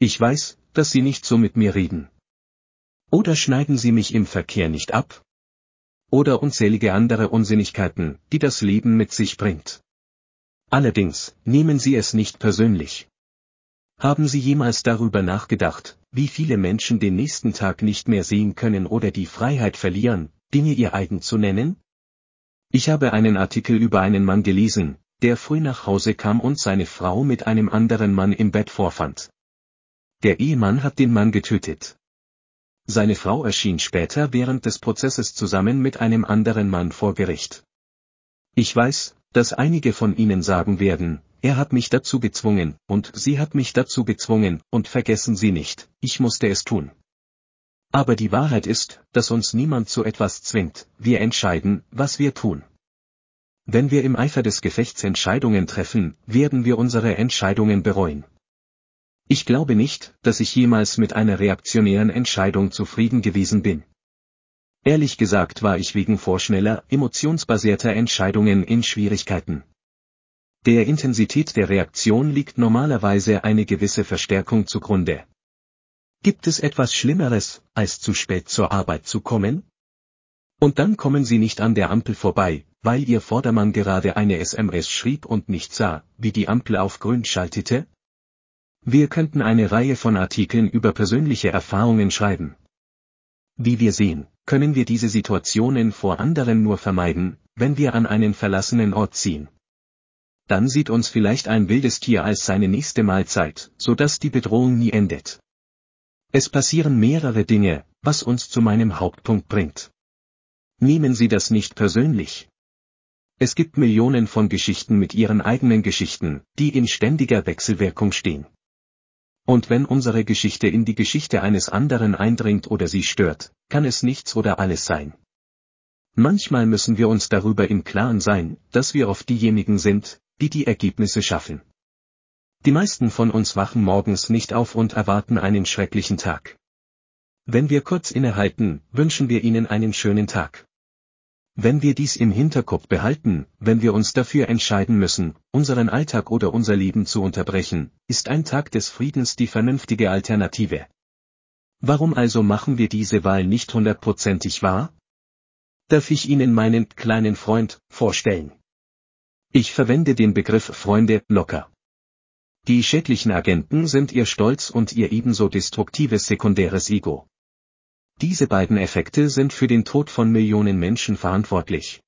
Ich weiß, dass Sie nicht so mit mir reden. Oder schneiden Sie mich im Verkehr nicht ab? Oder unzählige andere Unsinnigkeiten, die das Leben mit sich bringt. Allerdings, nehmen Sie es nicht persönlich. Haben Sie jemals darüber nachgedacht, wie viele Menschen den nächsten Tag nicht mehr sehen können oder die Freiheit verlieren, Dinge ihr eigen zu nennen? Ich habe einen Artikel über einen Mann gelesen, der früh nach Hause kam und seine Frau mit einem anderen Mann im Bett vorfand. Der Ehemann hat den Mann getötet. Seine Frau erschien später während des Prozesses zusammen mit einem anderen Mann vor Gericht. Ich weiß, dass einige von Ihnen sagen werden, er hat mich dazu gezwungen, und sie hat mich dazu gezwungen, und vergessen Sie nicht, ich musste es tun. Aber die Wahrheit ist, dass uns niemand zu etwas zwingt, wir entscheiden, was wir tun. Wenn wir im Eifer des Gefechts Entscheidungen treffen, werden wir unsere Entscheidungen bereuen. Ich glaube nicht, dass ich jemals mit einer reaktionären Entscheidung zufrieden gewesen bin. Ehrlich gesagt war ich wegen vorschneller, emotionsbasierter Entscheidungen in Schwierigkeiten. Der Intensität der Reaktion liegt normalerweise eine gewisse Verstärkung zugrunde. Gibt es etwas Schlimmeres, als zu spät zur Arbeit zu kommen? Und dann kommen Sie nicht an der Ampel vorbei, weil Ihr Vordermann gerade eine SMS schrieb und nicht sah, wie die Ampel auf grün schaltete? Wir könnten eine Reihe von Artikeln über persönliche Erfahrungen schreiben. Wie wir sehen, können wir diese Situationen vor anderen nur vermeiden, wenn wir an einen verlassenen Ort ziehen. Dann sieht uns vielleicht ein wildes Tier als seine nächste Mahlzeit, so dass die Bedrohung nie endet. Es passieren mehrere Dinge, was uns zu meinem Hauptpunkt bringt. Nehmen Sie das nicht persönlich. Es gibt Millionen von Geschichten mit ihren eigenen Geschichten, die in ständiger Wechselwirkung stehen. Und wenn unsere Geschichte in die Geschichte eines anderen eindringt oder sie stört, kann es nichts oder alles sein. Manchmal müssen wir uns darüber im Klaren sein, dass wir oft diejenigen sind, die die Ergebnisse schaffen. Die meisten von uns wachen morgens nicht auf und erwarten einen schrecklichen Tag. Wenn wir kurz innehalten, wünschen wir ihnen einen schönen Tag. Wenn wir dies im Hinterkopf behalten, wenn wir uns dafür entscheiden müssen, unseren Alltag oder unser Leben zu unterbrechen, ist ein Tag des Friedens die vernünftige Alternative. Warum also machen wir diese Wahl nicht hundertprozentig wahr? Darf ich Ihnen meinen kleinen Freund vorstellen? Ich verwende den Begriff Freunde locker. Die schädlichen Agenten sind Ihr Stolz und Ihr ebenso destruktives sekundäres Ego. Diese beiden Effekte sind für den Tod von Millionen Menschen verantwortlich.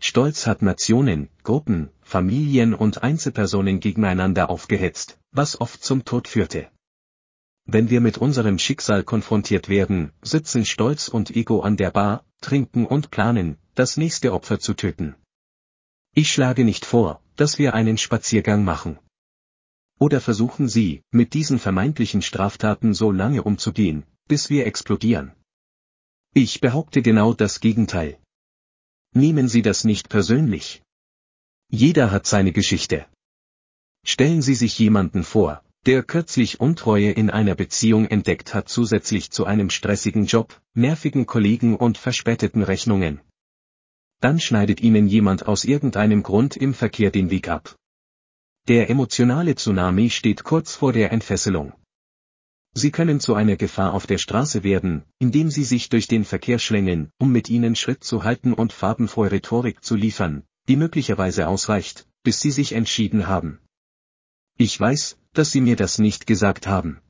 Stolz hat Nationen, Gruppen, Familien und Einzelpersonen gegeneinander aufgehetzt, was oft zum Tod führte. Wenn wir mit unserem Schicksal konfrontiert werden, sitzen Stolz und Ego an der Bar, trinken und planen, das nächste Opfer zu töten. Ich schlage nicht vor, dass wir einen Spaziergang machen. Oder versuchen Sie, mit diesen vermeintlichen Straftaten so lange umzugehen, bis wir explodieren. Ich behaupte genau das Gegenteil. Nehmen Sie das nicht persönlich. Jeder hat seine Geschichte. Stellen Sie sich jemanden vor, der kürzlich Untreue in einer Beziehung entdeckt hat zusätzlich zu einem stressigen Job, nervigen Kollegen und verspäteten Rechnungen. Dann schneidet Ihnen jemand aus irgendeinem Grund im Verkehr den Weg ab. Der emotionale Tsunami steht kurz vor der Entfesselung. Sie können zu einer Gefahr auf der Straße werden, indem sie sich durch den Verkehr schlängeln, um mit ihnen Schritt zu halten und farbenfrohe Rhetorik zu liefern, die möglicherweise ausreicht, bis sie sich entschieden haben. Ich weiß, dass Sie mir das nicht gesagt haben.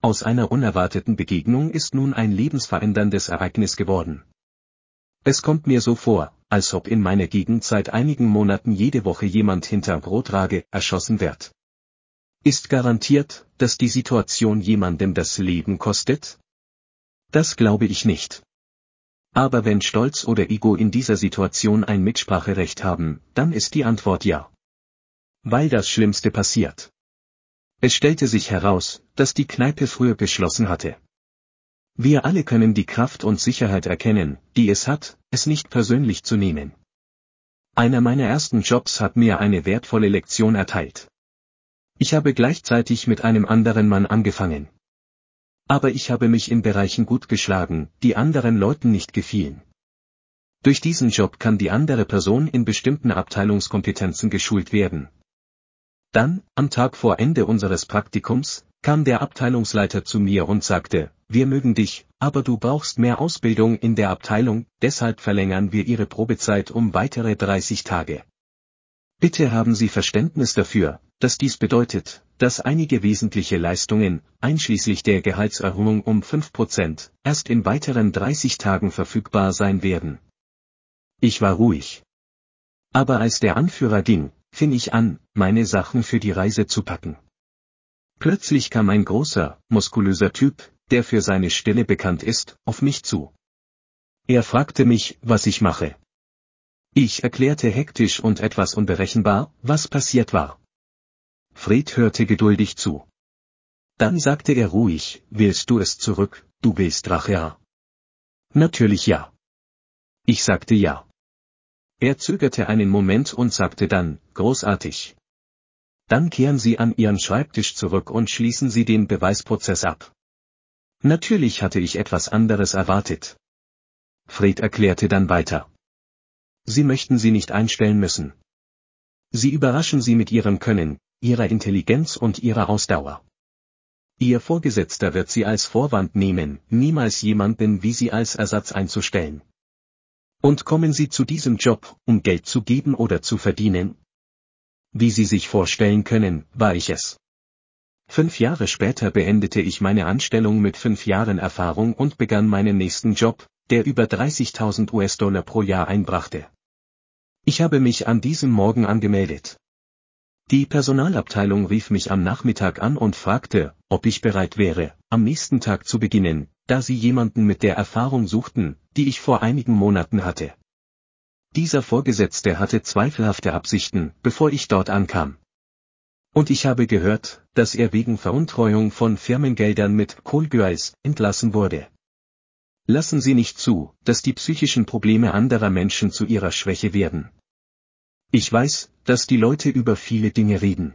Aus einer unerwarteten Begegnung ist nun ein lebensveränderndes Ereignis geworden. Es kommt mir so vor, als ob in meiner Gegend seit einigen Monaten jede Woche jemand hinter Brotrage erschossen wird. Ist garantiert, dass die Situation jemandem das Leben kostet? Das glaube ich nicht. Aber wenn Stolz oder Ego in dieser Situation ein Mitspracherecht haben, dann ist die Antwort ja. Weil das Schlimmste passiert. Es stellte sich heraus, dass die Kneipe früher geschlossen hatte. Wir alle können die Kraft und Sicherheit erkennen, die es hat, es nicht persönlich zu nehmen. Einer meiner ersten Jobs hat mir eine wertvolle Lektion erteilt. Ich habe gleichzeitig mit einem anderen Mann angefangen. Aber ich habe mich in Bereichen gut geschlagen, die anderen Leuten nicht gefielen. Durch diesen Job kann die andere Person in bestimmten Abteilungskompetenzen geschult werden. Dann, am Tag vor Ende unseres Praktikums, kam der Abteilungsleiter zu mir und sagte, wir mögen dich, aber du brauchst mehr Ausbildung in der Abteilung, deshalb verlängern wir Ihre Probezeit um weitere 30 Tage. Bitte haben Sie Verständnis dafür, dass dies bedeutet, dass einige wesentliche Leistungen, einschließlich der Gehaltserhöhung um 5%, erst in weiteren 30 Tagen verfügbar sein werden. Ich war ruhig. Aber als der Anführer ging, fing ich an, meine Sachen für die Reise zu packen. Plötzlich kam ein großer, muskulöser Typ, der für seine Stille bekannt ist, auf mich zu. Er fragte mich, was ich mache. Ich erklärte hektisch und etwas unberechenbar, was passiert war. Fred hörte geduldig zu. Dann sagte er ruhig, willst du es zurück, du willst Rache? Natürlich ja. Ich sagte ja. Er zögerte einen Moment und sagte dann, großartig. Dann kehren Sie an Ihren Schreibtisch zurück und schließen Sie den Beweisprozess ab. Natürlich hatte ich etwas anderes erwartet. Fred erklärte dann weiter. Sie möchten sie nicht einstellen müssen. Sie überraschen sie mit ihrem Können, ihrer Intelligenz und ihrer Ausdauer. Ihr Vorgesetzter wird sie als Vorwand nehmen, niemals jemanden wie sie als Ersatz einzustellen. Und kommen Sie zu diesem Job, um Geld zu geben oder zu verdienen? Wie Sie sich vorstellen können, war ich es. Fünf Jahre später beendete ich meine Anstellung mit fünf Jahren Erfahrung und begann meinen nächsten Job, der über 30.000 US-Dollar pro Jahr einbrachte. Ich habe mich an diesem Morgen angemeldet. Die Personalabteilung rief mich am Nachmittag an und fragte, ob ich bereit wäre, am nächsten Tag zu beginnen, da sie jemanden mit der Erfahrung suchten, die ich vor einigen Monaten hatte. Dieser Vorgesetzte hatte zweifelhafte Absichten, bevor ich dort ankam. Und ich habe gehört, dass er wegen Veruntreuung von Firmengeldern mit Kohlgöis entlassen wurde. Lassen Sie nicht zu, dass die psychischen Probleme anderer Menschen zu ihrer Schwäche werden. Ich weiß, dass die Leute über viele Dinge reden.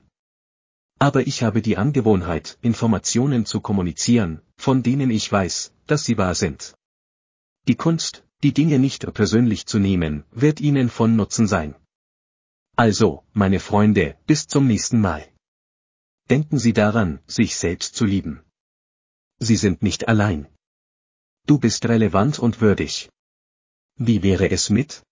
Aber ich habe die Angewohnheit, Informationen zu kommunizieren, von denen ich weiß, dass sie wahr sind. Die Kunst, die Dinge nicht persönlich zu nehmen, wird Ihnen von Nutzen sein. Also, meine Freunde, bis zum nächsten Mal. Denken Sie daran, sich selbst zu lieben. Sie sind nicht allein. Du bist relevant und würdig. Wie wäre es mit?